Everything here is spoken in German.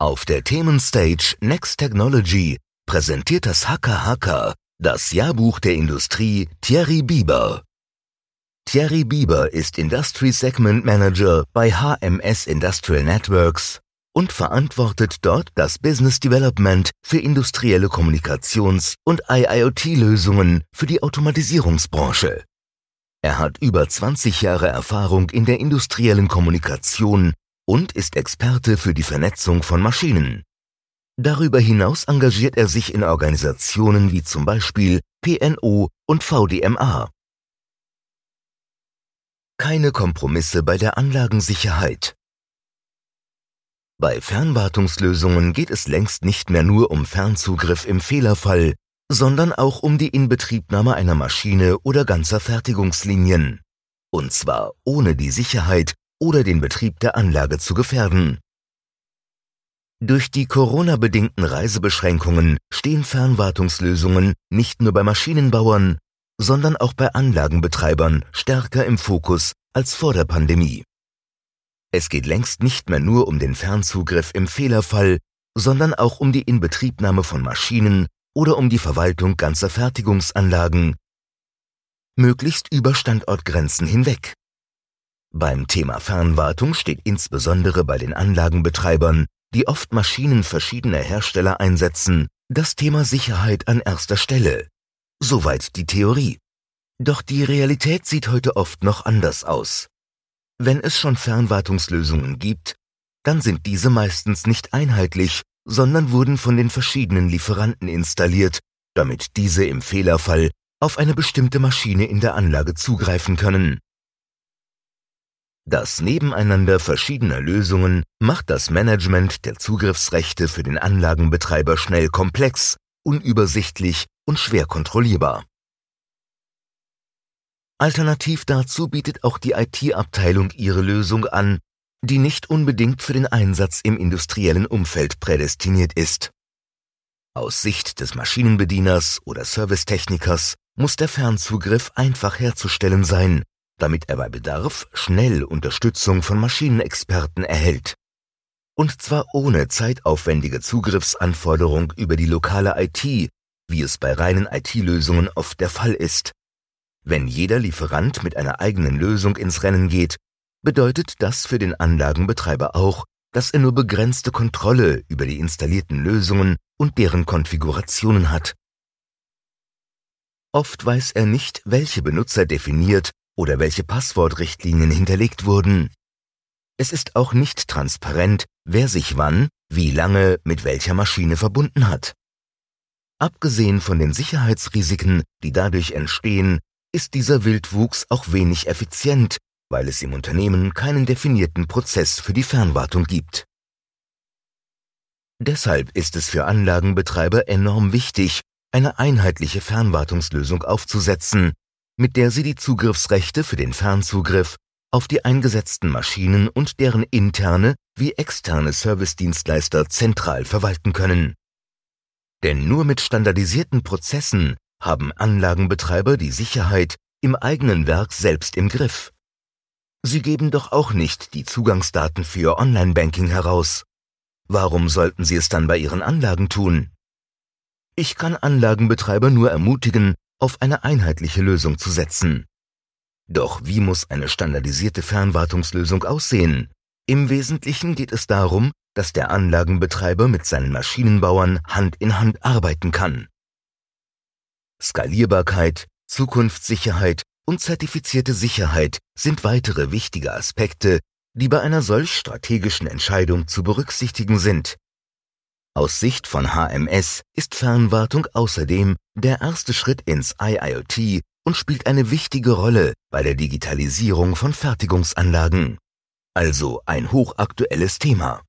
Auf der Themenstage Next Technology präsentiert das Hacker Hacker das Jahrbuch der Industrie Thierry Bieber. Thierry Bieber ist Industry Segment Manager bei HMS Industrial Networks und verantwortet dort das Business Development für industrielle Kommunikations- und IIoT-Lösungen für die Automatisierungsbranche. Er hat über 20 Jahre Erfahrung in der industriellen Kommunikation und ist Experte für die Vernetzung von Maschinen. Darüber hinaus engagiert er sich in Organisationen wie zum Beispiel PNO und VDMA. Keine Kompromisse bei der Anlagensicherheit. Bei Fernwartungslösungen geht es längst nicht mehr nur um Fernzugriff im Fehlerfall, sondern auch um die Inbetriebnahme einer Maschine oder ganzer Fertigungslinien. Und zwar ohne die Sicherheit oder den Betrieb der Anlage zu gefährden. Durch die Corona-bedingten Reisebeschränkungen stehen Fernwartungslösungen nicht nur bei Maschinenbauern, sondern auch bei Anlagenbetreibern stärker im Fokus als vor der Pandemie. Es geht längst nicht mehr nur um den Fernzugriff im Fehlerfall, sondern auch um die Inbetriebnahme von Maschinen oder um die Verwaltung ganzer Fertigungsanlagen, möglichst über Standortgrenzen hinweg. Beim Thema Fernwartung steht insbesondere bei den Anlagenbetreibern, die oft Maschinen verschiedener Hersteller einsetzen, das Thema Sicherheit an erster Stelle. Soweit die Theorie. Doch die Realität sieht heute oft noch anders aus. Wenn es schon Fernwartungslösungen gibt, dann sind diese meistens nicht einheitlich, sondern wurden von den verschiedenen Lieferanten installiert, damit diese im Fehlerfall auf eine bestimmte Maschine in der Anlage zugreifen können. Das Nebeneinander verschiedener Lösungen macht das Management der Zugriffsrechte für den Anlagenbetreiber schnell komplex, unübersichtlich und schwer kontrollierbar. Alternativ dazu bietet auch die IT-Abteilung ihre Lösung an, die nicht unbedingt für den Einsatz im industriellen Umfeld prädestiniert ist. Aus Sicht des Maschinenbedieners oder Servicetechnikers muss der Fernzugriff einfach herzustellen sein damit er bei Bedarf schnell Unterstützung von Maschinenexperten erhält. Und zwar ohne zeitaufwendige Zugriffsanforderung über die lokale IT, wie es bei reinen IT-Lösungen oft der Fall ist. Wenn jeder Lieferant mit einer eigenen Lösung ins Rennen geht, bedeutet das für den Anlagenbetreiber auch, dass er nur begrenzte Kontrolle über die installierten Lösungen und deren Konfigurationen hat. Oft weiß er nicht, welche Benutzer definiert oder welche Passwortrichtlinien hinterlegt wurden. Es ist auch nicht transparent, wer sich wann, wie lange mit welcher Maschine verbunden hat. Abgesehen von den Sicherheitsrisiken, die dadurch entstehen, ist dieser Wildwuchs auch wenig effizient, weil es im Unternehmen keinen definierten Prozess für die Fernwartung gibt. Deshalb ist es für Anlagenbetreiber enorm wichtig, eine einheitliche Fernwartungslösung aufzusetzen, mit der sie die Zugriffsrechte für den Fernzugriff auf die eingesetzten Maschinen und deren interne wie externe Servicedienstleister zentral verwalten können. Denn nur mit standardisierten Prozessen haben Anlagenbetreiber die Sicherheit im eigenen Werk selbst im Griff. Sie geben doch auch nicht die Zugangsdaten für Online-Banking heraus. Warum sollten sie es dann bei ihren Anlagen tun? Ich kann Anlagenbetreiber nur ermutigen, auf eine einheitliche Lösung zu setzen. Doch wie muss eine standardisierte Fernwartungslösung aussehen? Im Wesentlichen geht es darum, dass der Anlagenbetreiber mit seinen Maschinenbauern Hand in Hand arbeiten kann. Skalierbarkeit, Zukunftssicherheit und zertifizierte Sicherheit sind weitere wichtige Aspekte, die bei einer solch strategischen Entscheidung zu berücksichtigen sind. Aus Sicht von HMS ist Fernwartung außerdem der erste Schritt ins IIoT und spielt eine wichtige Rolle bei der Digitalisierung von Fertigungsanlagen. Also ein hochaktuelles Thema.